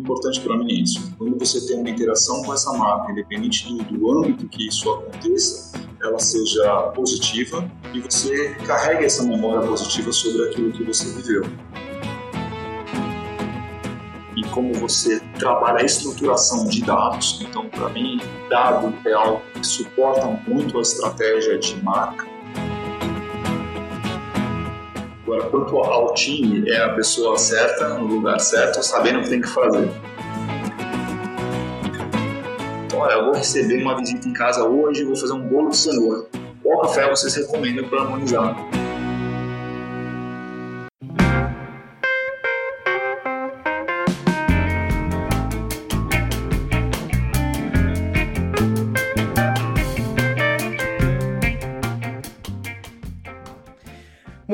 importante para mim é isso. Quando você tem uma interação com essa marca, independente do, do âmbito que isso aconteça, ela seja positiva e você carregue essa memória positiva sobre aquilo que você viveu. E como você trabalha a estruturação de dados, então para mim, dado é algo que suporta muito a estratégia de marca Agora, quanto ao time, é a pessoa certa, no lugar certo, sabendo o que tem que fazer. Olha, eu vou receber uma visita em casa hoje, vou fazer um bolo de cenoura. Qual café vocês recomendam para harmonizar?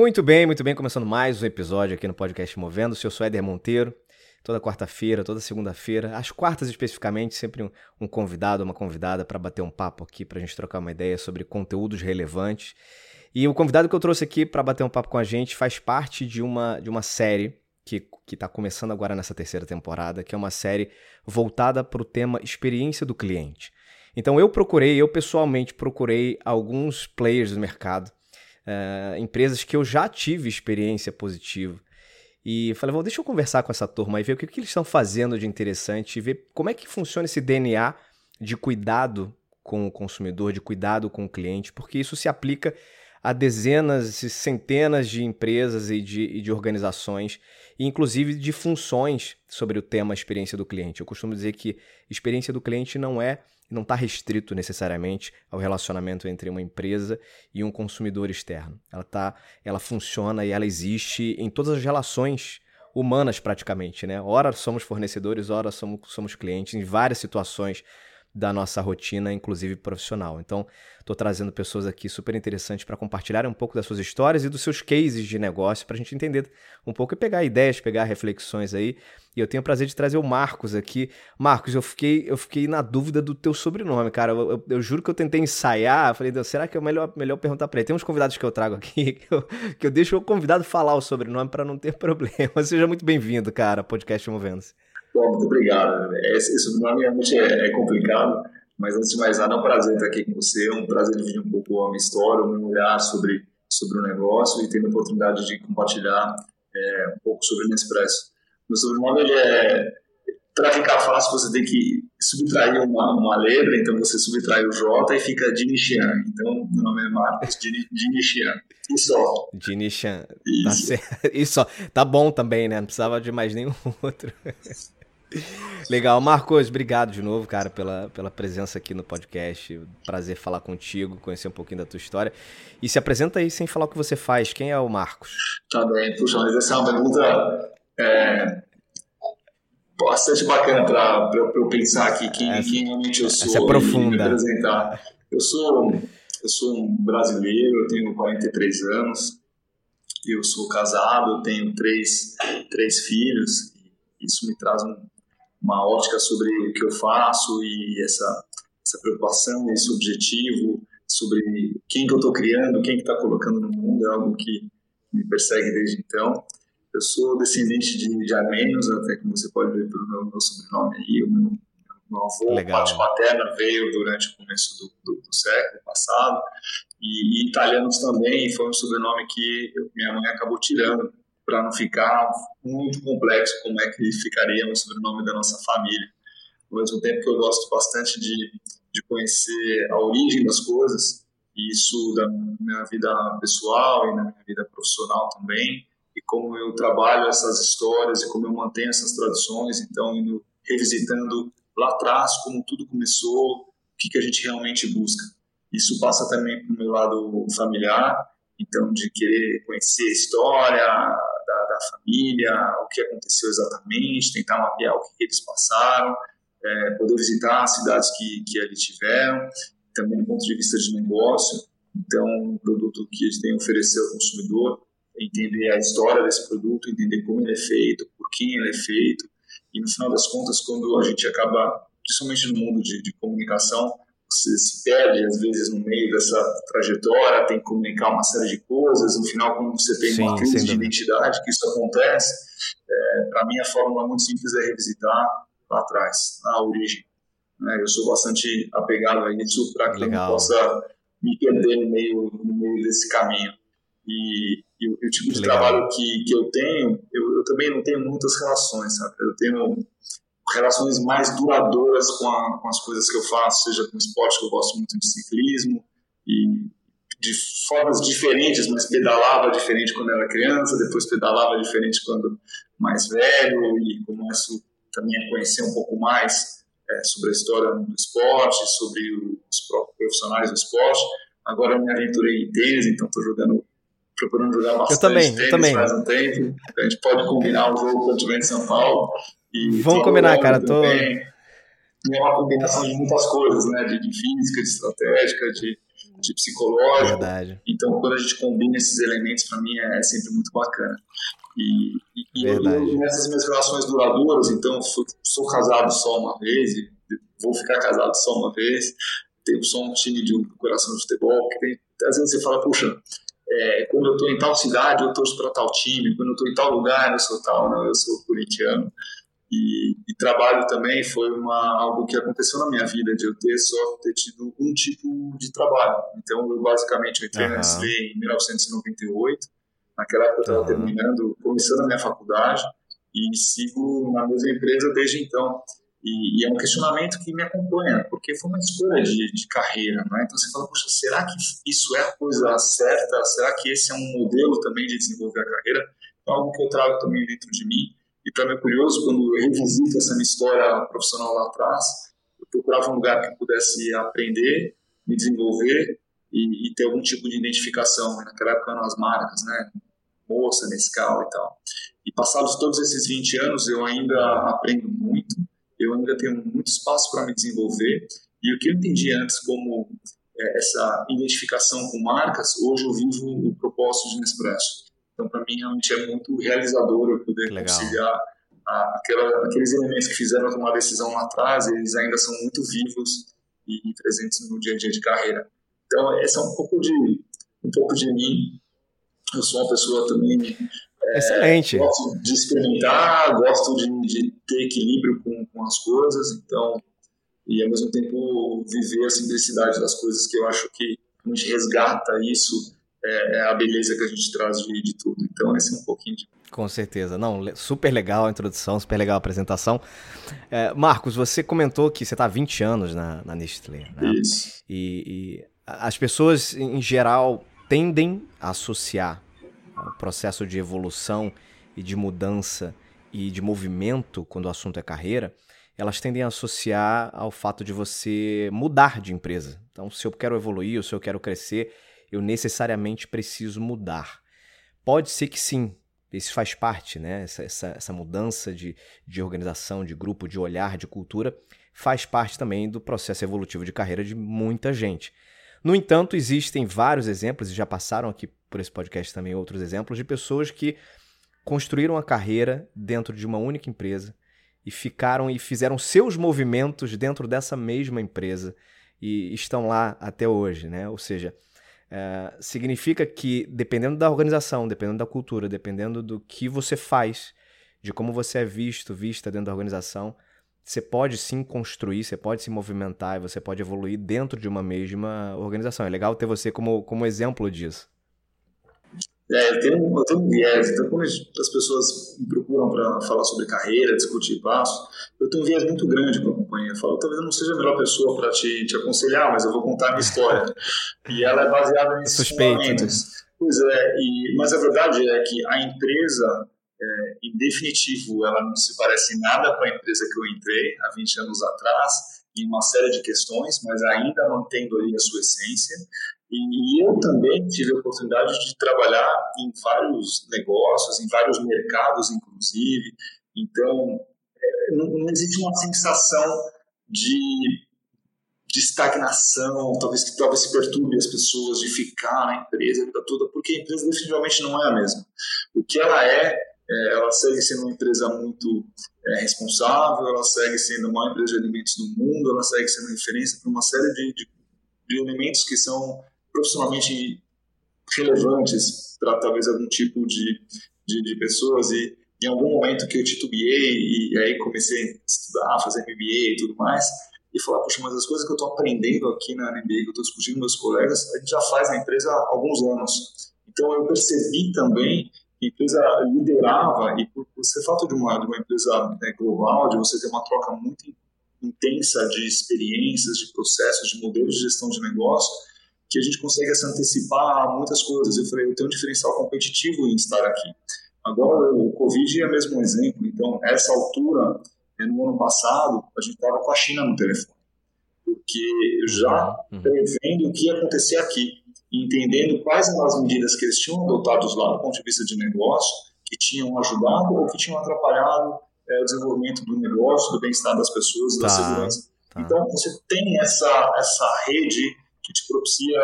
Muito bem, muito bem. Começando mais um episódio aqui no podcast Movendo. Eu sou Éder Monteiro. Toda quarta-feira, toda segunda-feira, às quartas especificamente, sempre um, um convidado, uma convidada para bater um papo aqui, para a gente trocar uma ideia sobre conteúdos relevantes. E o convidado que eu trouxe aqui para bater um papo com a gente faz parte de uma, de uma série que está começando agora nessa terceira temporada, que é uma série voltada para o tema experiência do cliente. Então eu procurei, eu pessoalmente procurei alguns players do mercado uh, empresas que eu já tive experiência positiva. E falei, bom, deixa eu conversar com essa turma e ver o que, que eles estão fazendo de interessante e ver como é que funciona esse DNA de cuidado com o consumidor, de cuidado com o cliente, porque isso se aplica a dezenas e centenas de empresas e de, e de organizações, e inclusive de funções sobre o tema experiência do cliente. Eu costumo dizer que experiência do cliente não é não está restrito necessariamente ao relacionamento entre uma empresa e um consumidor externo. Ela, tá, ela funciona e ela existe em todas as relações humanas praticamente, né? Ora somos fornecedores, ora somos, somos clientes, em várias situações da nossa rotina, inclusive profissional. Então, estou trazendo pessoas aqui super interessantes para compartilhar um pouco das suas histórias e dos seus cases de negócio para a gente entender um pouco e pegar ideias, pegar reflexões aí. E eu tenho o prazer de trazer o Marcos aqui. Marcos, eu fiquei, eu fiquei na dúvida do teu sobrenome, cara. Eu, eu, eu juro que eu tentei ensaiar. Falei, será que é melhor, melhor perguntar para ele? Tem uns convidados que eu trago aqui que eu, que eu deixo o convidado falar o sobrenome para não ter problema. Seja muito bem-vindo, cara, podcast Movendo-se. Bom, muito obrigado. Esse sobrenome realmente é, é, complicado, mas antes de mais nada é um prazer estar aqui com você, é um prazer dividir um pouco a minha história, o meu olhar sobre, sobre o negócio e ter a oportunidade de compartilhar é, um pouco sobre o Nespresso. Meu sobrenome ele é, para ficar fácil, você tem que subtrair uma, uma letra, então você subtrai o J e fica Dinishian. Então, meu nome é Marcos Dinishian. E só. Tá Isso. Tá, Isso, tá bom também, né? Não precisava de mais nenhum outro. Legal, Marcos, obrigado de novo, cara, pela, pela presença aqui no podcast. Prazer falar contigo, conhecer um pouquinho da tua história. E se apresenta aí sem falar o que você faz. Quem é o Marcos? Tá bem, puxa, mas essa é uma pergunta é, bastante bacana para eu pensar aqui quem, essa, quem realmente eu sou essa é profunda. me apresentar. Eu sou, eu sou um brasileiro, eu tenho 43 anos, eu sou casado, eu tenho três, três filhos. Isso me traz um, uma ótica sobre o que eu faço e essa, essa preocupação, esse objetivo sobre quem que eu estou criando, quem que está colocando no mundo, é algo que me persegue desde então. Eu sou descendente de, de armênios, até como você pode ver pelo meu, meu sobrenome aí, o meu, meu avô, Legal. parte materna, veio durante o começo do, do, do século passado, e, e, italianos também, foi um sobrenome que eu, minha mãe acabou tirando para não ficar muito complexo como é que ficaria o sobrenome da nossa família. Ao mesmo tempo que eu gosto bastante de, de conhecer a origem das coisas, e isso da minha vida pessoal e na minha vida profissional também, e como eu trabalho essas histórias e como eu mantenho essas tradições, então indo revisitando lá atrás como tudo começou, o que, que a gente realmente busca. Isso passa também para o meu lado familiar, então de querer conhecer a história, da família, o que aconteceu exatamente, tentar mapear o que, eles passaram, é, poder visitar as cidades que, que ali tiveram, também do ponto de vista de negócio. Então, um produto que a gente tem a oferecer ao consumidor, entender a história desse produto, entender como ele é feito, por quem ele é feito, e no final das contas, quando a gente acaba, principalmente no mundo de, de comunicação, você se perde às vezes no meio dessa trajetória, tem que comunicar uma série de coisas. No final, quando você tem Sim, uma crise de identidade, que isso acontece, é, para mim a fórmula muito simples é revisitar lá atrás, na origem. Né? Eu sou bastante apegado a isso para que Legal. eu não possa me perder no meio, no meio desse caminho. E, e, o, tipo de Legal. trabalho que, que eu tenho, eu, eu também não tenho muitas relações, sabe? Eu tenho relações mais duradouras com, a, com, as coisas que eu faço, seja com esporte, que eu gosto muito de ciclismo, e de formas diferentes, mas pedalava diferente quando era criança, depois pedalava diferente quando mais velho, e começo também a conhecer um pouco mais é, sobre a história do esporte, sobre os próprios profissionais do esporte. Agora eu me aventurei em tênis, então estou jogando procurando jogar bastante eu também, tênis eu também. faz um tempo. A gente pode combinar um jogo quando tiver em São Paulo. E Vamos combinar, cara. Tô... Também. é uma combinação de muitas coisas, né? De, de física, de estratégica, de, de psicológico. Verdade. Então, quando a gente combina esses elementos, para mim é, é sempre muito bacana. E, e, e eu, nessas minhas relações duradouras, então, sou casado só uma vez, vou ficar casado só uma vez, tenho só um time de um coração de futebol, que tem, às vezes você fala, puxa, é, quando eu estou em tal cidade, eu torço para tal time, quando eu estou em tal lugar, eu sou tal, não, eu sou corintiano. E, e, trabalho também foi uma, algo que aconteceu na minha vida, de eu ter só ter tido um tipo de trabalho. Então, eu basicamente eu entrei uhum. na Nestlé em 1998, naquela época eu estava uhum. terminando, começando a minha faculdade, e sigo na mesma empresa desde então. E, e, é um questionamento que me acompanha, porque foi uma escolha de, de carreira, né? Então você fala, poxa, será que isso é a coisa certa? Será que esse é um modelo também de desenvolver a carreira? Então, algo que eu trago também dentro de mim e mim é curioso, quando eu revisito essa minha história profissional lá atrás, eu procurava um lugar que pudesse aprender, me desenvolver e, e ter algum tipo de identificação. Naquela época eram as marcas, né? Moça, Nescau e tal. E passados todos esses 20 anos, eu ainda aprendo muito, eu ainda tenho muito espaço para me desenvolver. E o que eu entendi antes como é, essa identificação com marcas, hoje eu vivo o propósito de Nespresso. Então, para mim, realmente é muito realizador eu poder Legal. conciliar a, aquela, aqueles elementos que fizeram tomar decisão lá atrás, eles ainda são muito vivos e, e, presentes no dia a dia de carreira. Então, esse é um pouco de, um pouco de mim. Eu sou uma pessoa também. É, Excelente. Gosto de experimentar, gosto de, de ter equilíbrio com, com as coisas, então, e ao mesmo tempo viver a simplicidade das coisas, que eu acho que a gente resgata isso é, é, a beleza que a gente traz de, de tudo. Então, esse é um pouquinho de. Com certeza. Não, super legal a introdução, super legal a apresentação. É, Marcos, você comentou que você está há 20 anos na, na Nestlé. Né? Isso. E, e as pessoas, em geral, tendem a associar o processo de evolução e de mudança e de movimento, quando o assunto é carreira, elas tendem a associar ao fato de você mudar de empresa. Então, se eu quero evoluir, ou se eu quero crescer, eu necessariamente preciso mudar. Pode ser que sim, isso faz parte, né? Essa, essa, essa mudança de, de organização, de grupo, de olhar, de cultura, faz parte também do processo evolutivo de carreira de muita gente. No entanto, existem vários exemplos, e já passaram aqui por esse podcast também outros exemplos, de pessoas que construíram a carreira dentro de uma única empresa e ficaram e fizeram seus movimentos dentro dessa mesma empresa e estão lá até hoje, né? Ou seja, é, significa que, dependendo da organização, dependendo da cultura, dependendo do que você faz, de como você é visto, vista dentro da organização, você pode sim construir, você pode se movimentar e você pode evoluir dentro de uma mesma organização. É legal ter você como, como exemplo disso. É, eu tenho, eu tenho um viés. Então, quando as pessoas me procuram para falar sobre carreira, discutir passos, eu tenho um viés muito grande com a companhia. Eu falo, talvez eu não seja a melhor pessoa para te, te aconselhar, mas eu vou contar a minha história. e ela é baseada nesses Suspeito, né? fundamentos. Né? Pois é, e, mas a verdade é que a empresa, é, em definitivo, ela não se parece nada com a empresa que eu entrei há 20 anos atrás, em uma série de questões, mas ainda mantendo ali a sua essência. E eu também tive a oportunidade de trabalhar em vários negócios, em vários mercados, inclusive. Então, é, não, existe uma sensação de, de estagnação, talvez que talvez se perturbe as pessoas de ficar na empresa toda, porque a empresa definitivamente não é a mesma. O que ela é é, ela segue sendo uma empresa muito é, responsável, ela segue sendo a maior empresa de alimentos do mundo, ela segue sendo referência para uma série de, de, de elementos que são profissionalmente relevantes para talvez algum tipo de, de, de, pessoas e em algum momento que eu titubeei e aí comecei a estudar, fazer MBA e tudo mais e falar, poxa, mas as coisas que eu estou aprendendo aqui na MBA, que eu estou discutindo com meus colegas, a gente já faz na empresa há alguns anos. Então eu percebi também que a empresa liderava e por, por ser fato de uma, de uma empresa né, global, de você ter uma troca muito intensa de experiências, de processos, de modelos de gestão de negócio, que a gente consegue se antecipar a muitas coisas. Eu falei, eu tenho um diferencial competitivo em estar aqui. Agora, o Covid é mesmo um exemplo. Então, essa altura, é, no ano passado, a gente estava com a China no telefone. Porque já uhum. prevendo o que ia acontecer aqui, entendendo quais eram as medidas que eles tinham adotado lá do ponto de vista de negócio, que tinham ajudado ou que tinham atrapalhado é, o desenvolvimento do negócio, do bem-estar das pessoas, tá, da segurança. Tá. Então, você tem essa, essa rede que te propicia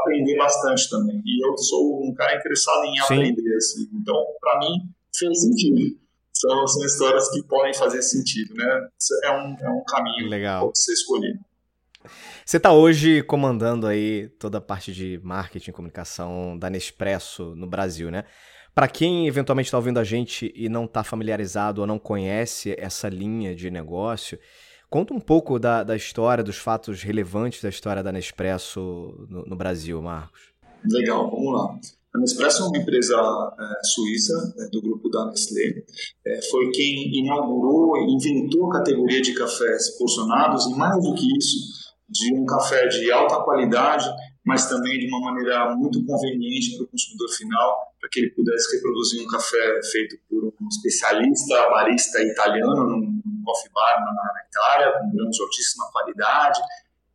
aprender bastante também. E eu sou um cara interessado em aprender, assim. Então, para mim, fez sentido. São, são histórias que podem fazer sentido, né? É um, é um caminho Legal. que ser escolhido. Você está hoje comandando aí toda a parte de marketing e comunicação da Nespresso no Brasil, né? Para quem eventualmente está ouvindo a gente e não está familiarizado ou não conhece essa linha de negócio, Conta um pouco da, da história, dos fatos relevantes da história da Nespresso no, no Brasil, Marcos. Legal, vamos lá. A Nespresso é uma empresa é, suíça é, do grupo da Nestlé. É, foi quem inaugurou, inventou a categoria de cafés porcionados e mais do que isso, de um café de alta qualidade, mas também de uma maneira muito conveniente para o consumidor final, para que ele pudesse reproduzir um café feito por um especialista barista italiano, num coffee bar na, Itália, com grãos de altíssima qualidade,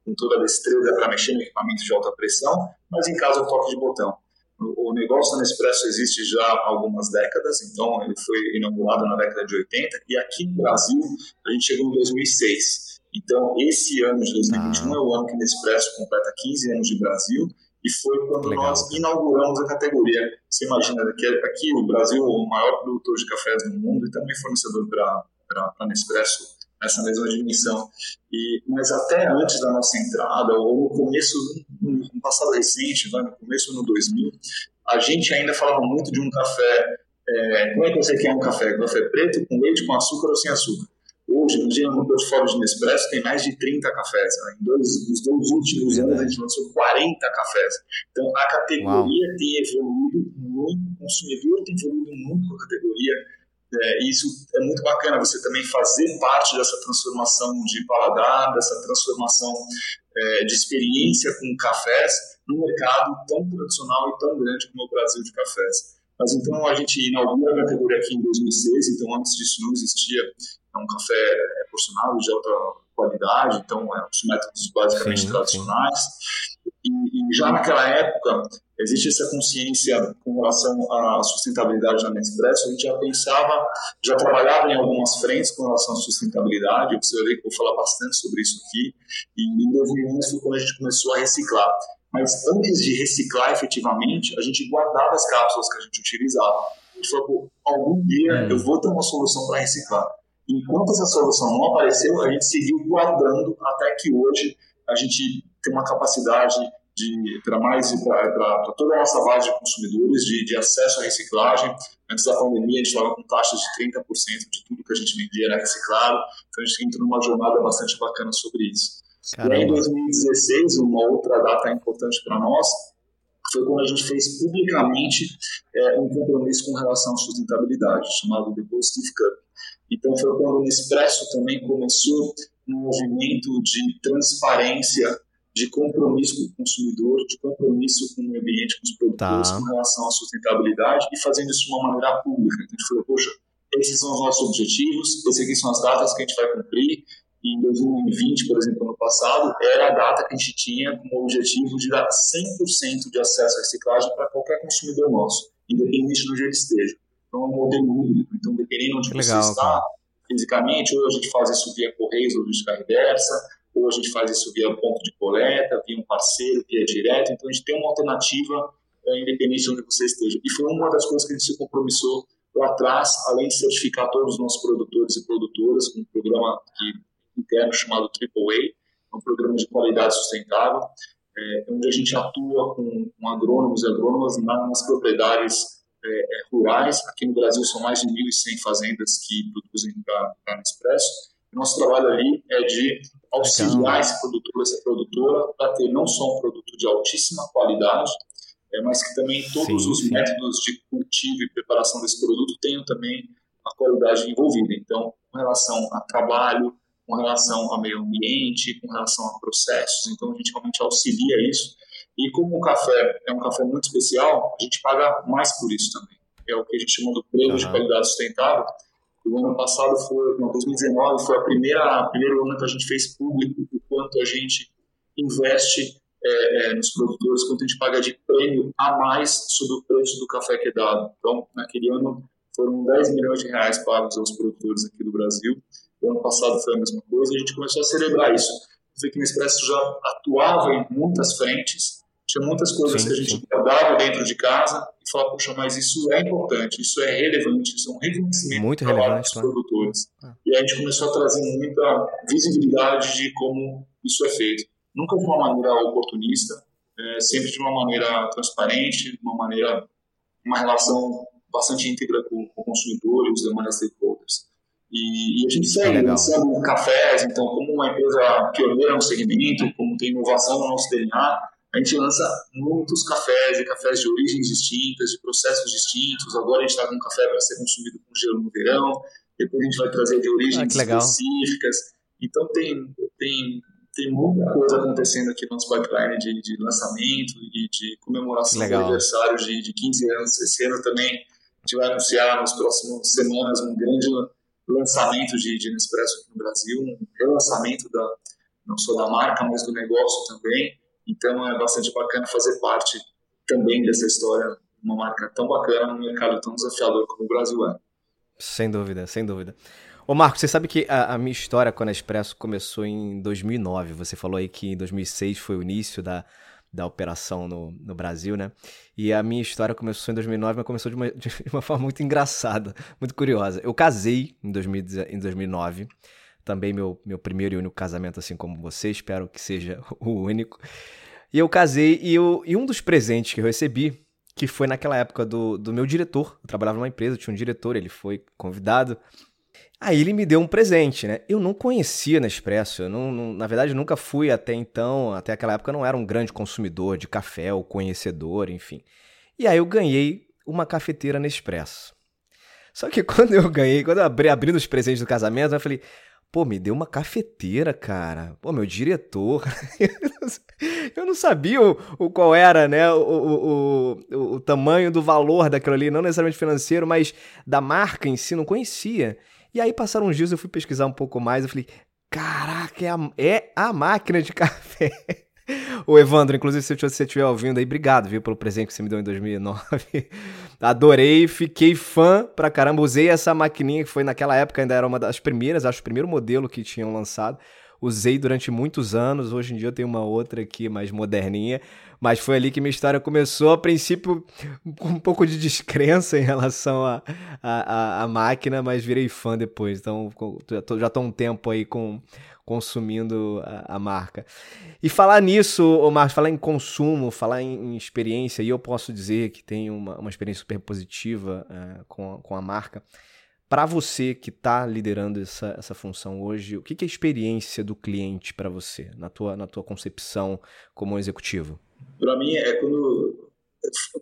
com toda a destreza para mexer no equipamento de alta pressão, mas em casa o toque de botão. O, o negócio da Nespresso existe já há algumas décadas, então ele foi inaugurado na década de 80 e aqui no Brasil a gente chegou em 2006. Então, esse ano de 2021 ah. é o ano que a Nespresso completa 15 anos de Brasil e foi quando Legal. nós inauguramos a categoria. Você imagina, aqui, aqui o Brasil é o maior produtor de cafés do mundo e também fornecedor para a Nespresso nessa mesma dimensão. E, mas até antes da nossa entrada, ou no começo, no, no passado recente, no começo no 2000, a gente ainda falava muito de um café. É, como é que você quer um café? Um café preto, com leite, com açúcar ou sem açúcar? Hoje, no dia, no portfólio de Nespresso, tem mais de 30 cafés. Né? Em dois, nos dois últimos anos, a gente lançou 40 cafés. Então, a categoria Uau. tem evoluído muito, o consumidor tem evoluído muito com a categoria é, isso é muito bacana, você também fazer parte dessa transformação de paladar, dessa transformação é, de experiência com cafés num mercado tão tradicional e tão grande como o Brasil de cafés. Mas então a gente inaugura a categoria aqui em 2006, então antes disso não existia um café é, porcionado de alta qualidade, então é, os métodos basicamente sim, tradicionais. Sim. E, e, já naquela época, existe essa consciência com relação à sustentabilidade na Nespresso. A gente já pensava, já trabalhava em algumas frentes com relação à sustentabilidade. Você vai ver que eu vou falar bastante sobre isso aqui. E em 2011 foi quando a gente começou a reciclar. Mas antes de reciclar efetivamente, a gente guardava as cápsulas que a gente utilizava. A gente falou, algum dia hum. eu vou ter uma solução para reciclar. Enquanto essa solução não apareceu, a gente seguiu guardando até que hoje a gente tem uma capacidade para mais para toda a nossa base de consumidores de, de, acesso à reciclagem. Antes da pandemia, a gente estava com taxas de 30% de tudo que a gente vendia era reciclado, então a gente entrou numa jornada bastante bacana sobre isso. Caramba. E aí, em 2016, uma outra data importante para nós foi quando a gente fez publicamente é, um compromisso com relação à sustentabilidade, chamado The Positive Cup. Então, foi quando o Nespresso também começou um movimento de transparência de compromisso com o consumidor, de compromisso com o ambiente, com os produtores, tá. com relação à sustentabilidade e fazendo isso de uma maneira pública. Então, a gente falou, poxa, esses são os nossos objetivos, esses aqui são as datas que a gente vai cumprir. E em 2020, por exemplo, ano passado, era a data que a gente tinha como objetivo de dar 100% de acesso à reciclagem para qualquer consumidor nosso, independente de onde ele esteja. Então, é um modelo único. Então, dependendo de onde Legal, você está, cara. fisicamente, ou a gente faz isso via Correios ou via reversa, ou a gente faz isso via ponto de coleta, via um parceiro, via direto. Então, a gente tem uma alternativa é, independente de onde você esteja. E foi uma das coisas que a gente se compromissou lá atrás, além de certificar todos os nossos produtores e produtoras com um programa interno chamado AAA, é um programa de qualidade sustentável, é, onde a gente atua com, com agrônomos e agrônomas nas propriedades é, é, rurais. Aqui no Brasil são mais de 1.100 fazendas que produzem para Nespresso. Nosso trabalho ali é de auxiliar esse produtor, essa produtora, para ter não só um produto de altíssima qualidade, é, mas que também todos sim, os sim. métodos de cultivo e preparação desse produto tenham também a qualidade envolvida. Então, com relação a trabalho, com relação ao meio ambiente, com relação a processos, então a gente realmente auxilia isso. E como o café é um café muito especial, a gente paga mais por isso também. É o que a gente chama do prêmio uhum. de qualidade sustentável. O ano passado foi, não, 2019 foi a primeira primeiro ano que a gente fez público o quanto a gente investe é, é, nos produtores, quanto a gente paga de prêmio a mais sobre o preço do café que é dado. Então, naquele ano foram 10 milhões de reais pagos aos produtores aqui do Brasil. O ano passado foi a mesma coisa e a gente começou a celebrar isso. Você que o Nespresso já atuava em muitas frentes, tinha muitas coisas sim, que a gente guardava dentro de casa e falava, poxa, mas isso é importante, isso é relevante, isso é um reconhecimento Muito relevante, dos claro. produtores. Ah. E a gente começou a trazer muita visibilidade de como isso é feito nunca de uma maneira oportunista, é, sempre de uma maneira transparente, de uma maneira, uma relação bastante íntegra com, com o consumidor e os demais stakeholders. E, e a gente segue lançando cafés, então, como uma empresa pioneira no segmento, como tem inovação no nosso DNA, a gente lança muitos cafés e cafés de origens distintas, de processos distintos. Agora a gente está com um café para ser consumido com gelo no verão, depois a gente vai trazer de origens ah, específicas. Então tem, tem tem muita coisa acontecendo aqui no nosso pipeline de, de lançamento e de comemoração Legal. do aniversário de, de 15 anos. Esse ano também a gente vai anunciar nas próximas semanas um grande lançamento de, de Nespresso aqui no Brasil, um relançamento da, não só da marca, mas do negócio também. Então é bastante bacana fazer parte também dessa história, uma marca tão bacana num mercado tão desafiador como o Brasil é. Sem dúvida, sem dúvida. Ô Marco, você sabe que a, a, minha história com a Nespresso começou em 2009. Você falou aí que em 2006 foi o início da, da operação no, no Brasil, né? E a minha história começou em 2009, mas começou de uma, de uma forma muito engraçada, muito curiosa. Eu casei em, 2000, em 2009, também meu, meu primeiro e único casamento, assim como você, espero que seja o único. E eu casei e, eu, e um dos presentes que eu recebi, que foi naquela época do, do meu diretor, eu trabalhava numa empresa, tinha um diretor, ele foi convidado Aí ele me deu um presente, né? Eu não conhecia Nespresso, eu não, não, na verdade nunca fui até então, até aquela época eu não era um grande consumidor de café ou conhecedor, enfim. E aí eu ganhei uma cafeteira Nespresso. Só que quando eu ganhei, quando eu abri abrindo os presentes do casamento, eu falei, pô, me deu uma cafeteira, cara. Pô, meu diretor. eu não sabia o, o qual era, né, o, o, o, tamanho do valor daquilo ali, não necessariamente financeiro, mas da marca em si, não conhecia. E aí passaram uns dias, eu fui pesquisar um pouco mais, eu falei, caraca, é a, é a máquina de café. O Evandro, inclusive, se você estiver ouvindo aí, obrigado, viu, pelo presente que você me deu em 2009. Adorei, fiquei fã pra caramba. Usei essa maquininha que foi naquela época, ainda era uma das primeiras, acho, o primeiro modelo que tinham lançado usei durante muitos anos. Hoje em dia eu tenho uma outra aqui mais moderninha, mas foi ali que minha história começou. A princípio, com um pouco de descrença em relação à a, a, a, máquina, mas virei fã depois. Então já tô um tempo aí com consumindo a, a, marca. E falar nisso, Marcos, falar em consumo, falar em, em, experiência, e eu posso dizer que tenho uma, uma experiência super positiva uh, com, com a marca. Para você que está liderando essa, essa função hoje, o que, que é a experiência do cliente para você, na tua, na tua concepção como executivo? Para mim, é quando,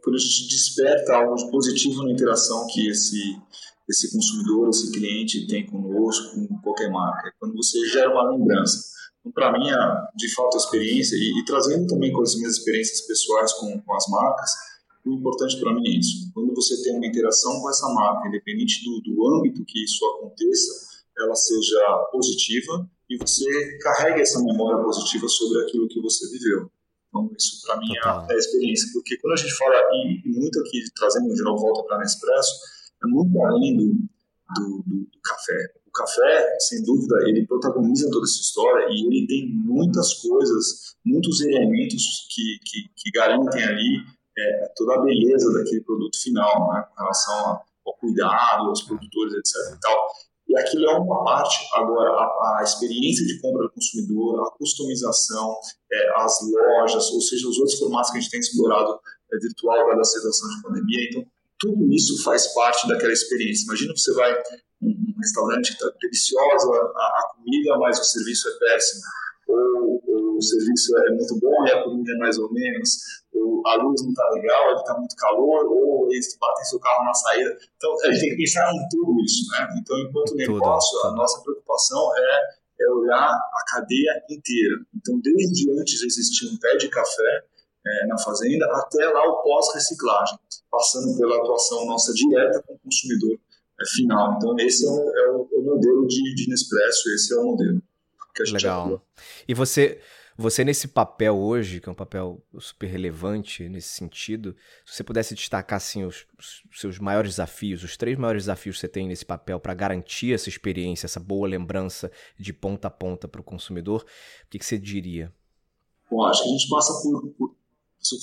quando a gente desperta algo positivo na interação que esse, esse consumidor, esse cliente tem conosco, com qualquer marca. É quando você gera uma lembrança. Então, para mim, de fato, a experiência, e, e, trazendo também com as minhas experiências pessoais com, com as marcas, o importante para mim é isso. Quando você tem uma interação com essa marca, independente do, do âmbito que isso aconteça, ela seja positiva e você carrega essa memória positiva sobre aquilo que você viveu. Então, isso para mim é, é a experiência, porque quando a gente fala, e, muito aqui trazendo de novo volta para a Nespresso, é muito além do, do, do, do, café. O café, sem dúvida, ele protagoniza toda essa história e ele tem muitas coisas, muitos elementos que, que, que garantem ali é, toda a beleza daquele produto final, né, com relação ao cuidado, aos produtores, etc. E, tal. e aquilo é uma parte. Agora, a, a experiência de compra do consumidor, a customização, é, as lojas, ou seja, os outros formatos que a gente tem explorado é, virtual da situação de pandemia. Então, tudo isso faz parte daquela experiência. Imagina que você vai um restaurante que está deliciosa a, a, comida, mas o serviço é péssimo. Ou, o serviço é muito bom e a comida é mais ou menos. Ou a luz não está legal, ele está muito calor, ou eles batem seu carro na saída. Então, a gente tem que pensar em tudo isso. Né? Então, enquanto negócio, a nossa preocupação é, é olhar a cadeia inteira. Então, desde antes existir um pé de café, é, na fazenda, até lá o pós-reciclagem, passando pela atuação nossa direta com o consumidor é, final. Então, esse é o, é o, é o modelo de, de Nespresso, esse é o modelo que a gente Legal. Atua. E você, você nesse papel hoje, que é um papel super relevante nesse sentido, se você pudesse destacar assim, os, os seus maiores desafios, os três maiores desafios que você tem nesse papel para garantir essa experiência, essa boa lembrança de ponta a ponta para o consumidor, o que, que, você diria? Bom, acho que a gente passa por, por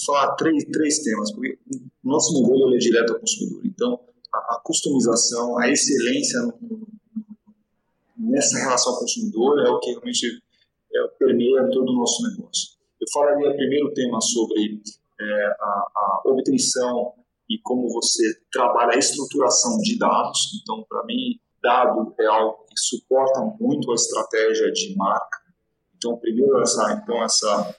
falar três, três temas, porque o nosso modelo é direto ao consumidor. Então, a, a customização, a excelência no, nessa relação ao consumidor é o que realmente é, permeia todo o nosso negócio. Eu falaria primeiro tema sobre é, a, a, obtenção e como você trabalha a estruturação de dados. Então, para mim, dado é algo que suporta muito a estratégia de marca. Então, primeiro essa, então essa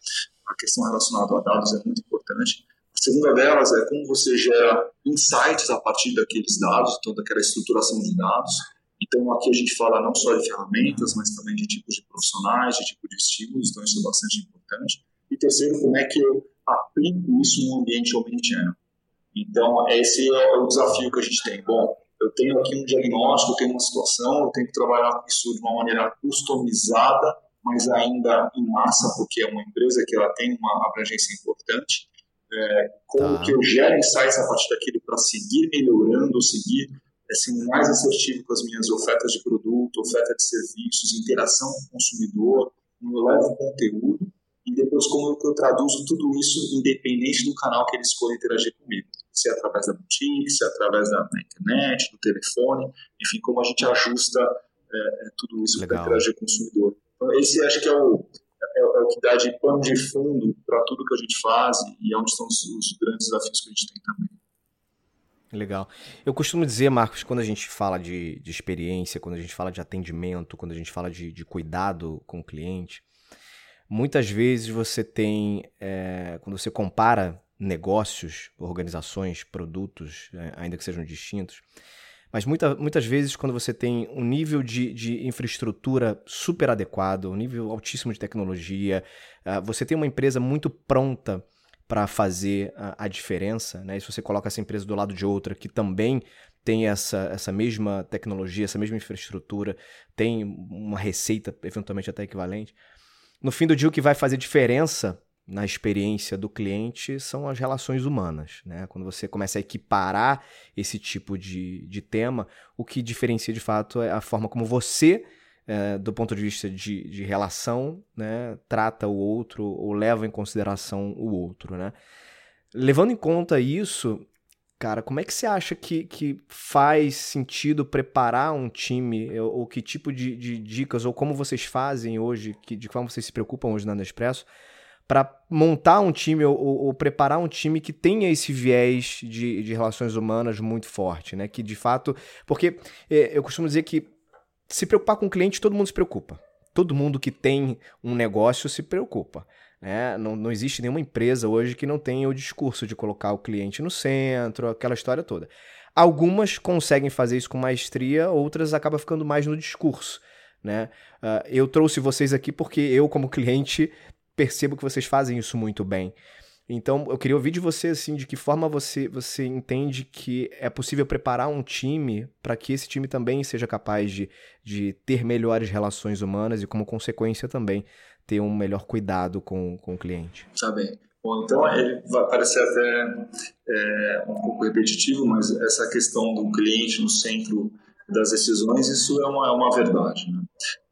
a questão relacionada a dados é muito importante. A segunda delas é como você gera insights a partir daqueles dados, então daquela estruturação de dados. Então aqui a gente fala não só de ferramentas, mas também de tipos de profissionais, de tipo de estímulos, então isso é bastante importante. E terceiro, como é que eu aplico isso no ambiente omnichannel. Então esse é o desafio que a gente tem. Bom, eu tenho aqui um diagnóstico, eu tenho uma situação, eu tenho que trabalhar isso de uma maneira customizada mas ainda em massa, porque é uma empresa que ela tem uma abrangência importante. É, como tá. que eu gero insights a partir daquilo para seguir melhorando, seguir é, sendo mais assertivo com as minhas ofertas de produto, oferta de serviços, interação com o consumidor, como eu levo conteúdo e depois como eu traduzo tudo isso independente do canal que ele escolha interagir comigo. Se é através da boutique, se é através da, da internet, do telefone, enfim, como a gente ajusta é, é tudo isso para interagir com o consumidor. Então, esse acho que é o, é, é o que dá de pano de fundo para tudo que a gente faz e é onde estão os, os grandes desafios que a gente tem também. Legal. Eu costumo dizer, Marcos, quando a gente fala de, de experiência, quando a gente fala de atendimento, quando a gente fala de, de cuidado com o cliente, muitas vezes você tem, é, quando você compara negócios, organizações, produtos, é, ainda que sejam distintos, mas muita, muitas vezes, quando você tem um nível de, de infraestrutura super adequado, um nível altíssimo de tecnologia, uh, você tem uma empresa muito pronta para fazer a, a, diferença, né? E se você coloca essa empresa do lado de outra que também tem essa, essa mesma tecnologia, essa mesma infraestrutura, tem uma receita eventualmente até equivalente, no fim do dia o que vai fazer diferença na experiência do cliente são as relações humanas. Né? Quando você começa a equiparar esse tipo de, de tema, o que diferencia de fato é a forma como você, é, do ponto de vista de, de relação, né, trata o outro ou leva em consideração o outro. Né? Levando em conta isso, cara, como é que você acha que, que faz sentido preparar um time? Ou, ou que tipo de, de, dicas, ou como vocês fazem hoje, que, de como vocês se preocupam hoje na Nespresso, para montar um time ou, ou, preparar um time que tenha esse viés de, de relações humanas muito forte, né? Que de fato. Porque é, eu costumo dizer que se preocupar com o cliente, todo mundo se preocupa. Todo mundo que tem um negócio se preocupa. Né? Não, não existe nenhuma empresa hoje que não tenha o discurso de colocar o cliente no centro, aquela história toda. Algumas conseguem fazer isso com maestria, outras acabam ficando mais no discurso. Né? Uh, eu trouxe vocês aqui porque eu, como cliente, percebo que vocês fazem isso muito bem. Então, eu queria ouvir de você, assim, de que forma você, você entende que é possível preparar um time para que esse time também seja capaz de, de ter melhores relações humanas e, como consequência, também ter um melhor cuidado com, com o cliente. Tá bem. Bom, então, ele vai parecer até é, um pouco repetitivo, mas essa questão do cliente no centro das decisões, isso é uma, é uma verdade. Né?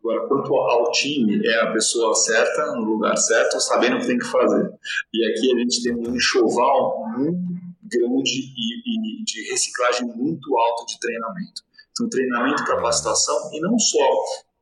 Agora, quanto ao time, é a pessoa certa, no lugar certo, sabendo o que tem que fazer. E aqui a gente tem um enxoval muito grande e, e de reciclagem muito alta de treinamento. Então, treinamento capacitação, e não só,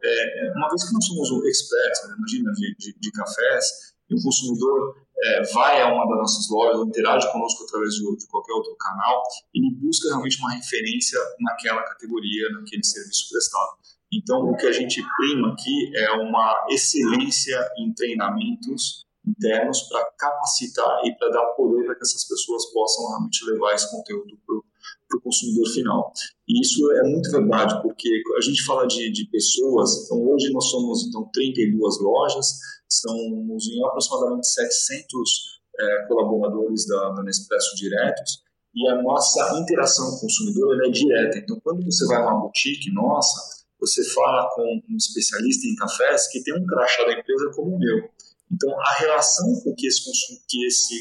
é, uma vez que nós somos experts, né, imagina, de, de, de, cafés, e o consumidor é, vai a uma das nossas lojas, ou interage conosco através de, de qualquer outro canal, ele busca realmente uma referência naquela categoria, naquele serviço prestado. Então, o que a gente prima aqui é uma excelência em treinamentos internos para capacitar e para dar poder para que essas pessoas possam realmente levar esse conteúdo para o consumidor final. E isso é muito verdade, porque a gente fala de, de pessoas, então hoje nós somos então, 32 lojas, somos em aproximadamente 700 é, colaboradores da, da Nespresso diretos, e a nossa interação com o consumidor é direta. Então, quando você vai a uma boutique nossa, você fala com um especialista em cafés que tem um crachá da empresa como o meu. Então, a relação que esse, que esse,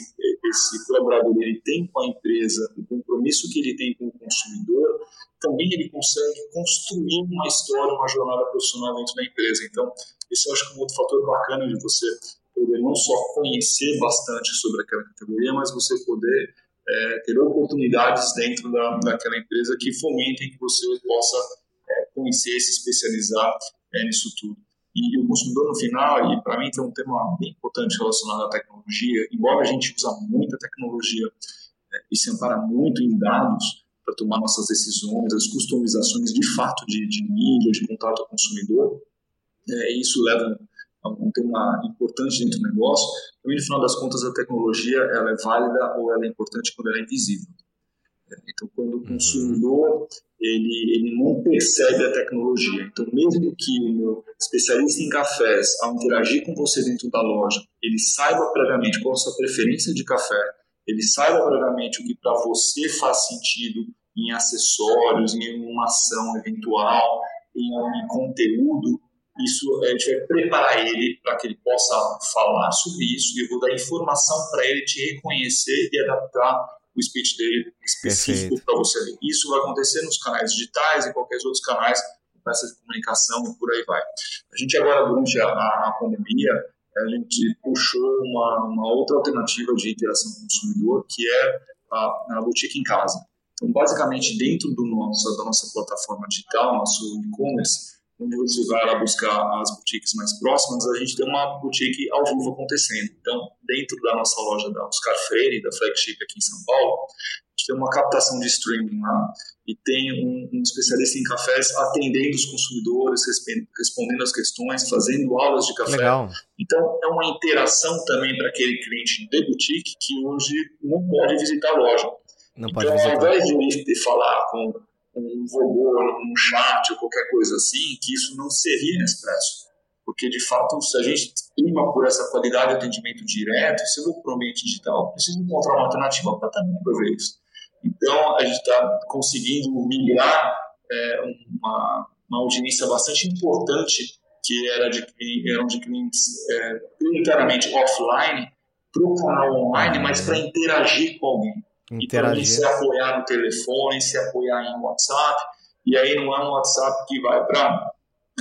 esse colaborador ele tem com a empresa, o compromisso que ele tem com o consumidor, também ele consegue construir uma história, uma jornada profissional dentro da empresa. Então, esse eu acho que é um outro fator bacana de você poder não só conhecer bastante sobre aquela categoria, mas você poder é, ter oportunidades dentro da, daquela empresa que fomentem que você possa conhecer, se especializar é, nisso tudo. E, o consumidor no final, e para mim tem um tema bem importante relacionado à tecnologia, embora a gente use muita tecnologia é, e se ampara muito em dados para tomar nossas decisões, as customizações de fato de, de mídia, de contato ao consumidor, é, isso leva a um tema importante dentro do negócio. Também, no final das contas, a tecnologia ela é válida ou ela é importante quando ela é invisível. É, então, quando o uhum. consumidor ele, ele não percebe a tecnologia. Então, mesmo que o meu especialista em cafés, ao interagir com você dentro da loja, ele saiba previamente qual a sua preferência de café, ele saiba previamente o que para você faz sentido em acessórios, em uma ação eventual, em, em conteúdo, isso a gente vai preparar ele para que ele possa falar sobre isso e eu vou dar informação para ele te reconhecer e adaptar o speech dele específico para você. Isso vai acontecer nos canais digitais e qualquer outros canais, peças de comunicação e por aí vai. A gente agora, durante a, a pandemia, a gente puxou uma, uma, outra alternativa de interação com o consumidor, que é a, a boutique em casa. Então, basicamente, dentro do nosso, da nossa plataforma digital, nosso e-commerce, onde você vai lá buscar as boutiques mais próximas, a gente tem uma boutique ao vivo acontecendo. Então, dentro da nossa loja da Oscar Freire, da flagship aqui em São Paulo, a gente tem uma captação de streaming lá e tem um, um especialista em cafés atendendo os consumidores, respondendo as questões, fazendo aulas de café. Legal. Então, é uma interação também para aquele cliente de boutique que hoje não pode visitar a loja. Não então, pode visitar. ao invés de falar com um robô, um chat ou qualquer coisa assim, que isso não seria Nespresso. Porque, de fato, se a gente prima por essa qualidade de atendimento direto, se eu vou para o ambiente digital, preciso encontrar uma alternativa para também prover isso. Então, a gente está conseguindo migrar é, uma, uma audiência bastante importante, que era de, eram de clientes é, offline, para o canal online, mas para interagir com alguém. Interagir. E se apoiar no telefone, se apoiar em WhatsApp, e aí não é um WhatsApp que vai para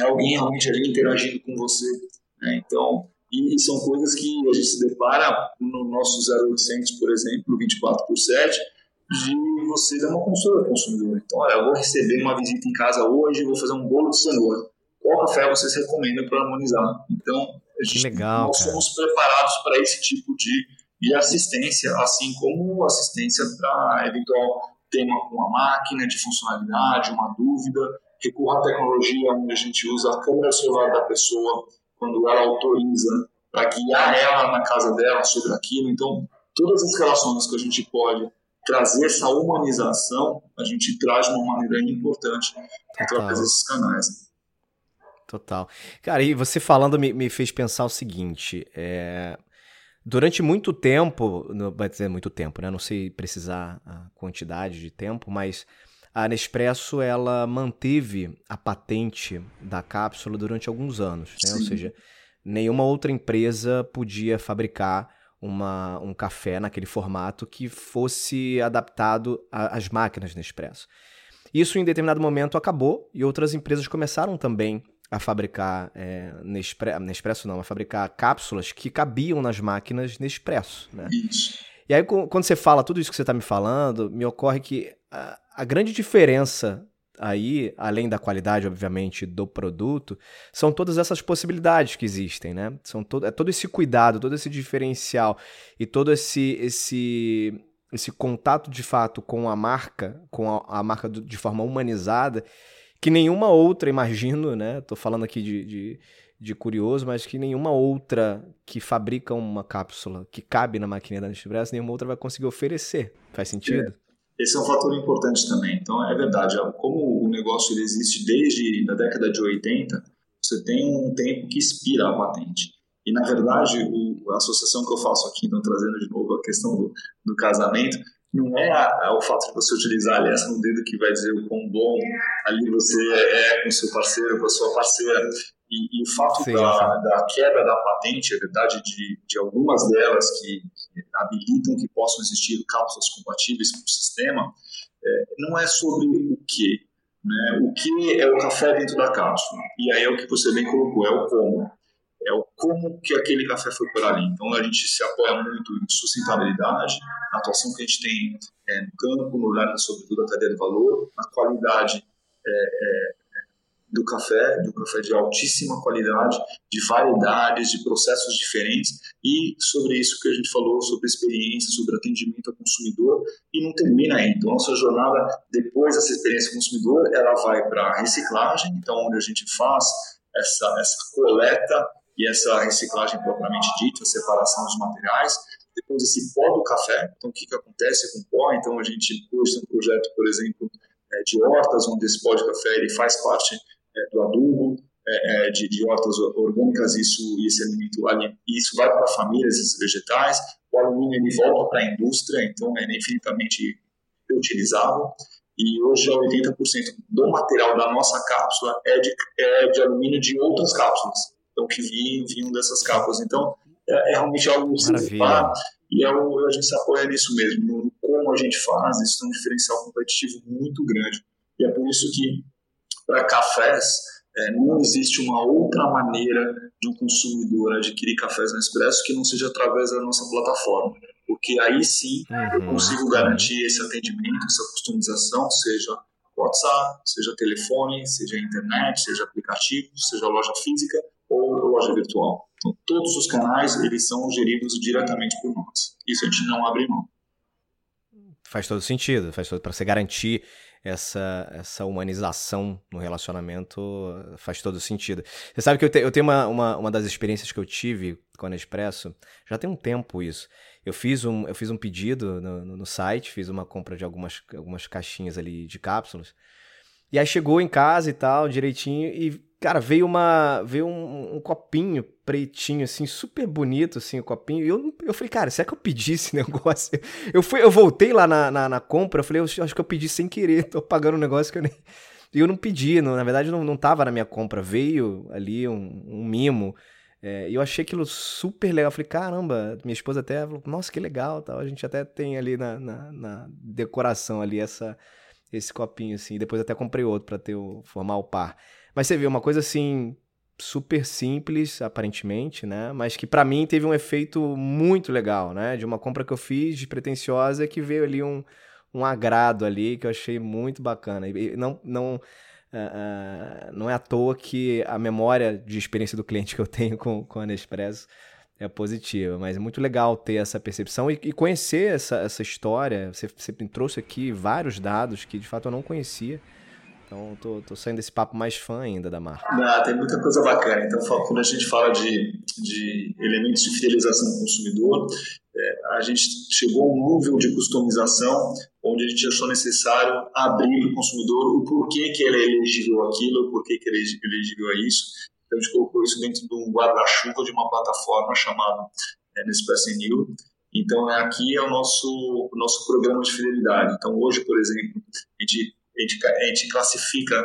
alguém realmente ali interagindo com você. Né? Então, e, e, são coisas que a gente se depara no nosso 0800, por exemplo, 24 por 7, de você dar uma consulta ao consumidor. Então, olha, eu vou receber uma visita em casa hoje, vou fazer um bolo de cenoura. Qual café vocês recomendam para harmonizar? Então, a gente, legal, nós cara. somos preparados para esse tipo de e assistência, assim como assistência para eventual tema com a máquina de funcionalidade, uma dúvida, recorra à tecnologia onde a gente usa a câmera celular da pessoa quando ela autoriza para guiar ela na casa dela sobre aquilo. Então, todas as relações que a gente pode trazer essa humanização, a gente traz de uma maneira importante através desses canais. Total. Cara, e você falando me, me fez pensar o seguinte: é, Durante muito tempo, vai dizer muito tempo, né? Não sei precisar a quantidade de tempo, mas a Nespresso ela manteve a patente da cápsula durante alguns anos, né? Ou seja, nenhuma outra empresa podia fabricar uma, um café naquele formato que fosse adaptado às máquinas Nespresso. Isso em determinado momento acabou e outras empresas começaram também a fabricar é, Nespresso, Nespresso não, a fabricar cápsulas que cabiam nas máquinas Nespresso, né? Isso. E aí, quando você fala tudo isso que você está me falando, me ocorre que a, a grande diferença aí, além da qualidade, obviamente, do produto, são todas essas possibilidades que existem, né? São todo, é todo esse cuidado, todo esse diferencial e todo esse, esse, esse contato de fato com a marca, com a, a marca de forma humanizada, que nenhuma outra, imagino, né? Tô falando aqui de, de, de, curioso, mas que nenhuma outra que fabrica uma cápsula que cabe na máquina da Nespresso, nenhuma outra vai conseguir oferecer. Faz sentido? É. Esse é um fator importante também. Então, é verdade, como o negócio existe desde a década de 80, você tem um tempo que expira a patente. E, na verdade, o, a associação que eu faço aqui, então, trazendo de novo a questão do, do casamento, não é a, a, o fato de você utilizar a aliança no dedo que vai dizer o quão bom ali você é com seu parceiro, com a sua parceira. E, e o fato sim, da, sim. da, quebra da patente, é verdade, de, de algumas delas que, que, habilitam que possam existir cápsulas compatíveis com o sistema, é, não é sobre o que. Né? O que é o café dentro da cápsula. E aí é o que você bem colocou, é o como. É o como que aquele café foi por ali. Então a gente se apoia muito em sustentabilidade, na atuação que a gente tem é, no campo, no olhar sobre toda a cadeia de valor, na qualidade é, é, do café, do café de altíssima qualidade, de variedades, de processos diferentes e sobre isso que a gente falou, sobre experiência, sobre atendimento ao consumidor e não termina aí. Então, nossa jornada, depois dessa experiência consumidor, ela vai para reciclagem, então onde a gente faz essa, essa coleta e essa reciclagem propriamente dita, a separação dos materiais, depois esse pó do café, então o que, que acontece com o pó? Então a gente hoje um projeto, por exemplo, é, de hortas, onde esse pó de café ele faz parte é, do adubo, é, de, de, hortas orgânicas, isso, esse alimento, isso vai para famílias, esses vegetais, o alumínio ele volta para a indústria, então é infinitamente reutilizável, e hoje 80% do material da nossa cápsula é de, é de alumínio de outras cápsulas, então que vinham, vinham dessas cápsulas, então é, é realmente algo separar, e é o, a gente se apoia nisso mesmo, no como a gente faz, isso é um diferencial competitivo muito grande, e é por isso que para cafés, é, não existe uma outra maneira de um consumidor adquirir cafés no Expresso que não seja através da nossa plataforma. Porque aí sim uhum. eu consigo garantir esse atendimento, essa customização, seja WhatsApp, seja telefone, seja internet, seja aplicativo, seja loja física ou loja virtual. Então, todos os canais eles são geridos diretamente por nós. Isso a gente não abre mão. Faz todo sentido, faz todo para você garantir essa, essa humanização no relacionamento faz todo sentido. Você sabe que eu, te, eu tenho uma, uma, uma das experiências que eu tive com a Nespresso, já tem um tempo isso. Eu fiz um, eu fiz um pedido no, no, no site, fiz uma compra de algumas, algumas caixinhas ali de cápsulas. E aí chegou em casa e tal, direitinho, e Cara, veio uma. Veio um, um, copinho pretinho, assim, super bonito, assim, o copinho. E eu, eu falei, cara, será que eu pedi esse negócio? Eu, fui, eu voltei lá na, na, na compra, eu falei, eu acho que eu pedi sem querer, tô pagando um negócio que eu nem. E eu não pedi, não, na verdade não, não tava na minha compra. Veio ali um, um mimo. É, eu achei aquilo super legal. Eu falei, caramba, minha esposa até falou, nossa, que legal tal. A gente até tem ali na, na, na decoração ali essa, esse copinho, assim. Depois até comprei outro para ter o, formar o par. Mas você vê, uma coisa assim, super simples, aparentemente, né? Mas que para mim teve um efeito muito legal, né? De uma compra que eu fiz despretensiosa que veio ali um, um agrado ali que eu achei muito bacana. E não, não, uh, uh, não é à toa que a memória de experiência do cliente que eu tenho com, com a Nespresso é positiva, mas é muito legal ter essa percepção e, e conhecer essa, essa história. Você, você trouxe aqui vários dados que de fato eu não conhecia. Então, tô, tô saindo desse papo mais fã ainda da marca. Não, tem muita coisa bacana. Então, quando a gente fala de, de elementos de fidelização do consumidor, é, a gente chegou a um nível de customização onde a gente achou necessário abrir para o consumidor o porquê que ele é elegível àquilo, o porquê que ele é elegível a isso. Então, a gente colocou isso dentro de um guarda-chuva de uma plataforma chamada é, Nespresso New. Então, é, aqui é o nosso, o nosso programa de fidelidade. Então, hoje, por exemplo, a gente a gente, a gente classifica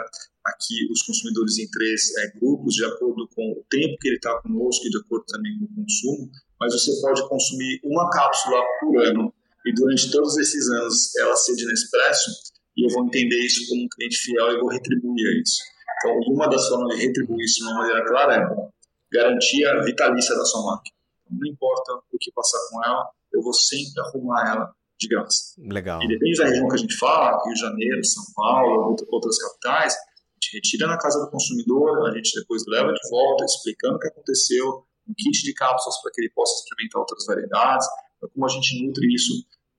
aqui os consumidores em três é, grupos, de acordo com o tempo que ele está conosco e de acordo também com o consumo, mas você pode consumir uma cápsula por ano e durante todos esses anos ela ser de Nespresso e eu vou entender isso como um cliente fiel e vou retribuir isso. Então, uma das formas de retribuir isso de uma maneira clara é garantia vitalícia da sua máquina. Não importa o que passar com ela, eu vou sempre arrumar ela de graça. Legal. E depende da região que a gente fala, Rio de Janeiro, São Paulo, outras capitais, a gente retira na casa do consumidor, a gente depois leva de volta, explicando o que aconteceu, um kit de cápsulas para que ele possa experimentar outras variedades, então, como a gente nutre isso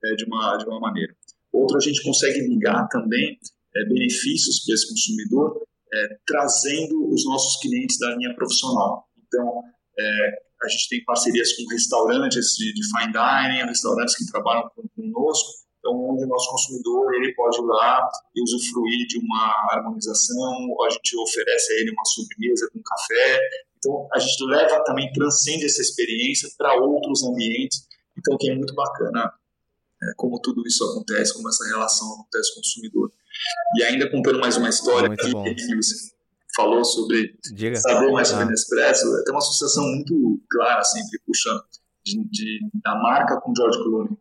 é, de, uma, de uma maneira. Outro, a gente consegue ligar também é, benefícios para esse consumidor, é, trazendo os nossos clientes da linha profissional. Então, é, a gente tem parcerias com restaurantes de, de fine dining, restaurantes que trabalham conosco, então onde o nosso consumidor ele pode ir lá e usufruir de uma harmonização, a gente oferece a ele uma sobremesa com café, então a gente leva também, transcende essa experiência para outros ambientes, então que é muito bacana é, como tudo isso acontece, como essa relação acontece com o consumidor. E ainda contando mais uma história muito aqui, bom. que você falou sobre Diga. saber mais sobre Ah. Nespresso, tem uma associação muito clara sempre puxando de, de, da marca com George Clooney.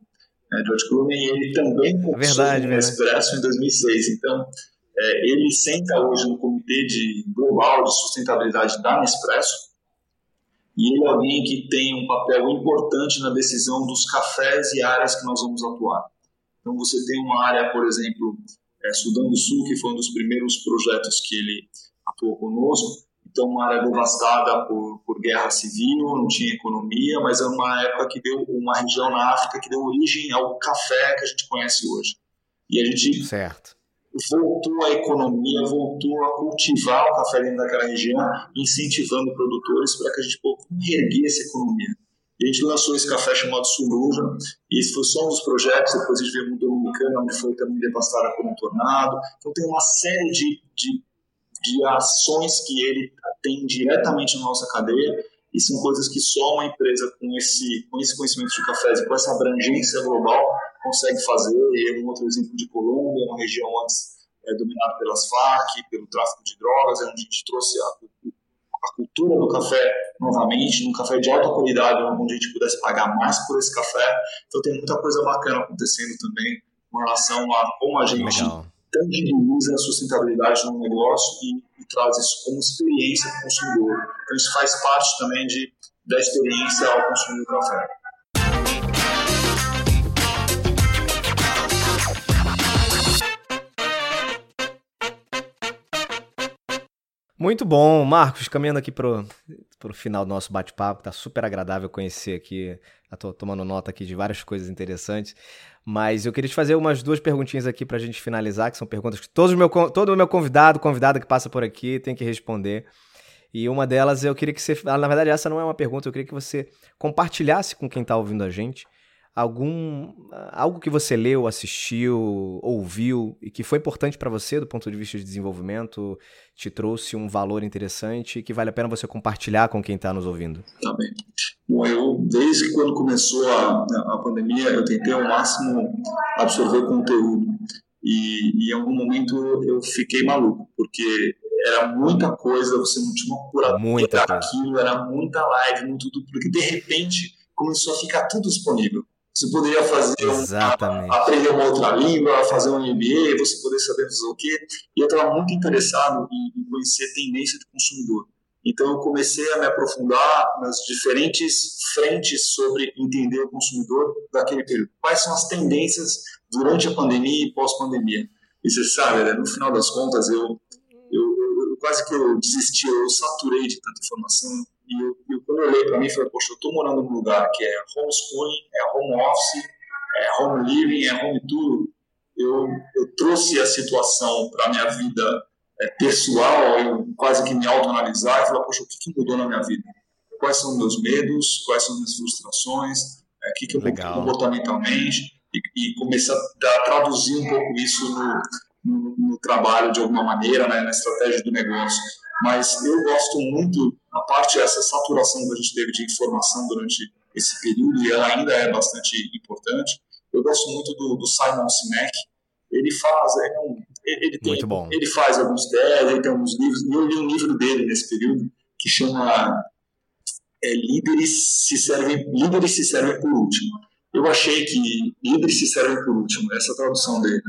É, George Clooney ele também Verdade, com verdade. Nespresso em 2006, então é, ele senta hoje no comitê de global de sustentabilidade da Nespresso e ele é alguém que tem um papel importante na decisão dos cafés e áreas que nós vamos atuar. Então você tem uma área, por exemplo, é, Sudão do Sul, que foi um dos primeiros projetos que ele atuou conosco. Então, uma área devastada por, por guerra civil, não tinha economia, mas é uma época que deu uma região na África que deu origem ao café que a gente conhece hoje. E a gente Certo. voltou a economia, voltou a cultivar o café dentro daquela região, incentivando produtores para que a gente pô, reerguer essa economia. A gente lançou esse café chamado Suluja, e esse foi só um dos projetos, depois a gente veio no Dominicana, onde foi também devastada por um tornado. Então tem uma série de, de, de ações que ele tem diretamente na nossa cadeia, e são coisas que só uma empresa com esse, com esse conhecimento de cafés e com essa abrangência global consegue fazer. E um outro exemplo de Colômbia, uma região antes é, dominada pelas Farc, pelo tráfico de drogas, onde a gente trouxe a, a cultura do café novamente, num café de alta qualidade, onde a gente pudesse pagar mais por esse café. Então tem muita coisa bacana acontecendo também com relação a como a gente Legal. tangibiliza a sustentabilidade no negócio e, e traz isso como experiência para o consumidor. Então isso faz parte também de, da experiência ao consumir o café. Muito bom, Marcos, caminhando aqui pro, pro final do nosso bate-papo, tá super agradável conhecer aqui, eu tô tomando nota aqui de várias coisas interessantes, mas eu queria te fazer umas duas perguntinhas aqui pra gente finalizar, que são perguntas que todos o meu, todo o meu convidado, convidada que passa por aqui tem que responder, e uma delas eu queria que você, na verdade essa não é uma pergunta, eu queria que você compartilhasse com quem tá ouvindo a gente algum algo que você leu, assistiu, ouviu e que foi importante pra você do ponto de vista de desenvolvimento, te trouxe um valor interessante e que vale a pena você compartilhar com quem está nos ouvindo. Tá bem. Bom, eu, desde quando começou a, a pandemia, eu tentei ao máximo absorver conteúdo. E, e em algum momento eu fiquei maluco, porque era muita coisa, você não tinha uma curadoria Muita daquilo, era muita live, muito tudo, porque de repente começou a ficar tudo disponível. Você poderia fazer Exatamente. aprender uma outra língua, fazer um MBA, você poder saber sei o quê. E eu estava muito interessado em, em conhecer tendência de consumidor. Então eu comecei a me aprofundar nas diferentes frentes sobre entender o consumidor daquele período. Quais são as tendências durante a pandemia e pós-pandemia? E você sabe, né, no final das contas, eu, eu, eu- eu quase que eu desisti, eu saturei de tanta informação. E eu, eu, quando eu olhei para mim, falei, poxa, eu estou morando num lugar que é homeschooling, é home office, é home living, é home tudo. Eu, eu trouxe a situação para a minha vida é, pessoal, eu quase que me autoanalisar e falar, poxa, o que, que mudou na minha vida? Quais são os meus medos? Quais são as minhas frustrações? É, o que, que eu Legal. comportamentalmente? E, e começar a traduzir um pouco isso no, no, no trabalho de alguma maneira, né, na estratégia do negócio. Mas eu gosto muito, a parte dessa saturação que a gente teve de informação durante esse período, e ela ainda é bastante importante. Eu gosto muito do, do Simon Sinek. Ele faz, é um, ele, ele tem, Muito bom. ele faz alguns testes, ele tem alguns livros, eu li um livro dele nesse período que chama é, Líderes se servem líderes se servem por último. Eu achei que líderes se servem por último, essa é a tradução dele.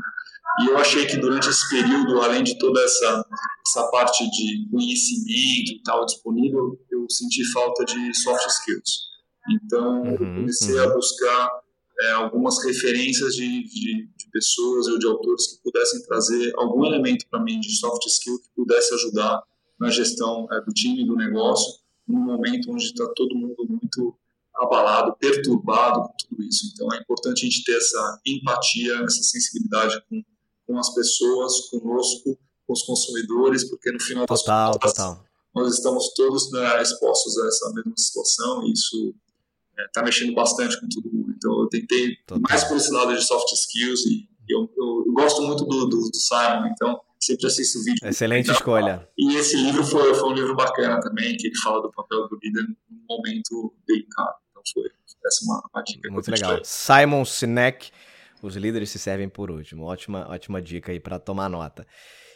E eu achei que durante esse período, além de toda essa, essa parte de conhecimento e tal disponível, eu senti falta de soft skills. Então, eu Uhum, comecei uhum. a buscar é, algumas referências de, de, de, pessoas ou de autores que pudessem trazer algum elemento para mim de soft skill que pudesse ajudar na gestão é, do time, do negócio, num momento onde está todo mundo muito abalado, perturbado com tudo isso. Então é importante a gente ter essa empatia, essa sensibilidade com, com as pessoas, conosco, com os consumidores, porque no final total, das contas total. nós estamos todos né, expostos a essa mesma situação e isso está é, mexendo bastante com todo mundo. Então eu tentei total. mais por esse lado de soft skills e eu, eu, eu gosto muito do, do, do Simon, então sempre assisto o vídeo. Excelente escolha. E esse livro foi, foi um livro bacana também, que ele fala do papel do líder num momento delicado. Então foi essa é uma, uma dica. Muito legal. Simon Sinek, os líderes se servem por último. Ótima, ótima dica aí para tomar nota.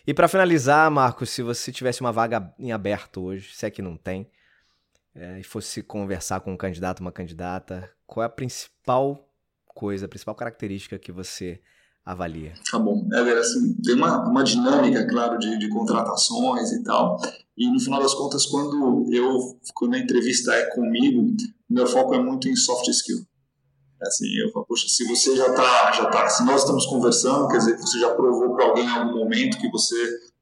E para finalizar, Marcos, se você tivesse uma vaga em aberto hoje, se é que não tem, é, e fosse conversar com um candidato, uma candidata, qual é a principal coisa, a principal característica que você avalia? Tá bom. É, assim, tem uma, uma dinâmica, claro, de, de contratações e tal. E no final das contas, quando eu, quando a entrevista é comigo, meu foco é muito em soft skill. É assim, eu falo, poxa, se você já está, já tá, se nós estamos conversando, quer dizer que você já provou para alguém em algum momento que você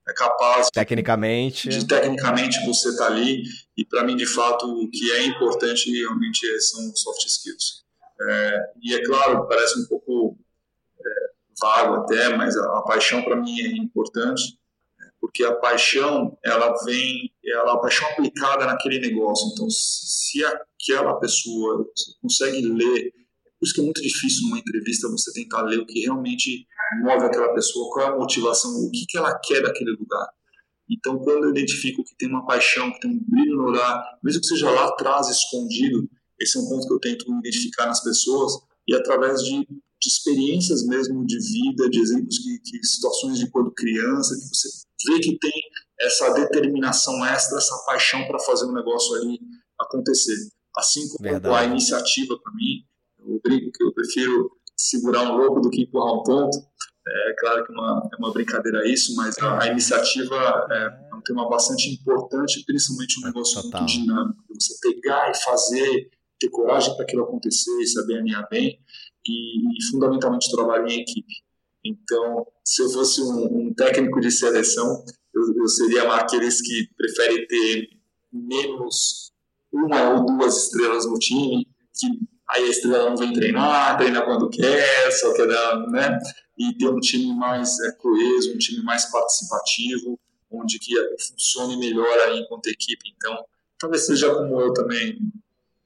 é capaz. Tecnicamente. De, tecnicamente você está ali. E para mim, de fato, o que é importante realmente são soft skills. É, e é claro, parece um pouco vago até, mas a, a paixão para mim é importante, porque a paixão, ela vem, ela a paixão aplicada naquele negócio. Então, se aquela pessoa consegue ler, por isso que é muito difícil numa entrevista você tentar ler o que realmente move aquela pessoa, qual é a motivação, o que, que ela quer daquele lugar. Então, quando eu identifico que tem uma paixão, que tem um brilho no olhar, mesmo que seja lá atrás, escondido, esse é um ponto que eu tento identificar nas pessoas, e através de de experiências mesmo de vida, de exemplos que, que situações de quando criança, que você vê que tem essa determinação extra, essa paixão para fazer um negócio ali acontecer. Assim como Verdade. a iniciativa para mim, eu brinco que eu prefiro segurar um louco do que empurrar um ponto. É claro que é uma, é uma brincadeira isso, mas a, a iniciativa é um tema bastante importante, principalmente um negócio Total. muito dinâmico. Você pegar e fazer, ter coragem para aquilo acontecer e saber alinhar bem e, e fundamentalmente trabalho em equipe. Então, se eu fosse um, um técnico de seleção, eu, eu, seria aqueles que preferem ter menos uma ou duas estrelas no time, que aí a estrela não vem treinar, treina quando quer, só quer dar, né? E ter um time mais é, coeso, um time mais participativo, onde que funcione melhor aí enquanto equipe. Então, talvez seja como eu também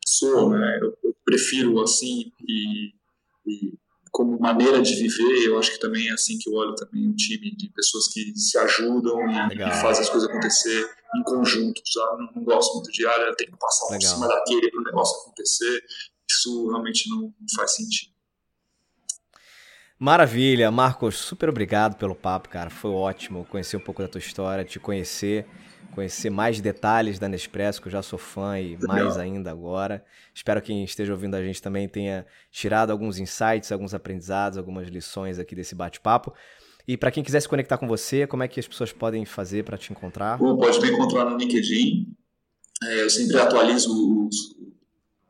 sou, né? Eu, eu prefiro assim e e como maneira de viver, eu acho que também é assim que eu olho também um time de pessoas que se ajudam e, e fazem as coisas acontecer em conjunto? Não, não gosto muito de, ah, tem que passar por cima daquele para o negócio acontecer. Isso realmente não, faz sentido. Maravilha, Marcos, super obrigado pelo papo, cara. Foi ótimo conhecer um pouco da tua história, te conhecer conhecer mais detalhes da Nespresso, que eu já sou fã e mais ainda agora. Espero que quem esteja ouvindo a gente também tenha tirado alguns insights, alguns aprendizados, algumas lições aqui desse bate-papo. E para quem quiser se conectar com você, como é que as pessoas podem fazer para te encontrar? Bom, pode me encontrar no LinkedIn. É, eu sempre atualizo os,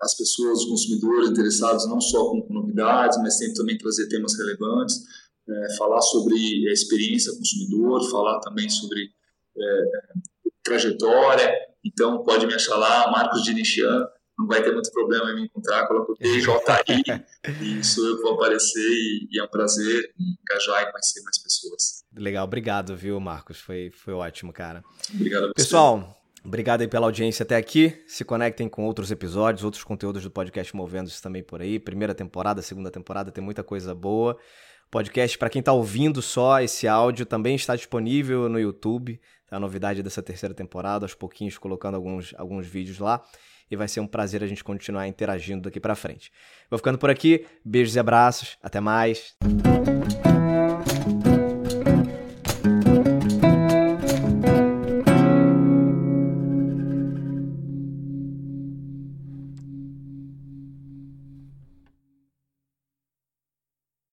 as pessoas, os consumidores interessados, não só com novidades, mas tento também trazer temas relevantes, é, falar sobre a experiência consumidor, falar também sobre é, trajetória, então pode me achar lá, Marcos Dinichian, não vai ter muito problema em me encontrar, coloco DJI e sou eu que vou aparecer e, e, é um prazer engajar e conhecer mais pessoas. Legal, obrigado, viu, Marcos? Foi, foi ótimo, cara. Obrigado a você. Pessoal, obrigado aí pela audiência até aqui. Se conectem com outros episódios, outros conteúdos do podcast Movendo-se também por aí. Primeira temporada, segunda temporada, tem muita coisa boa. Podcast, para quem está ouvindo só esse áudio, também está disponível no YouTube a novidade dessa terceira temporada, aos pouquinhos colocando alguns, alguns vídeos lá. E vai ser um prazer a gente continuar interagindo daqui para frente. Vou ficando por aqui. Beijos e abraços. Até mais.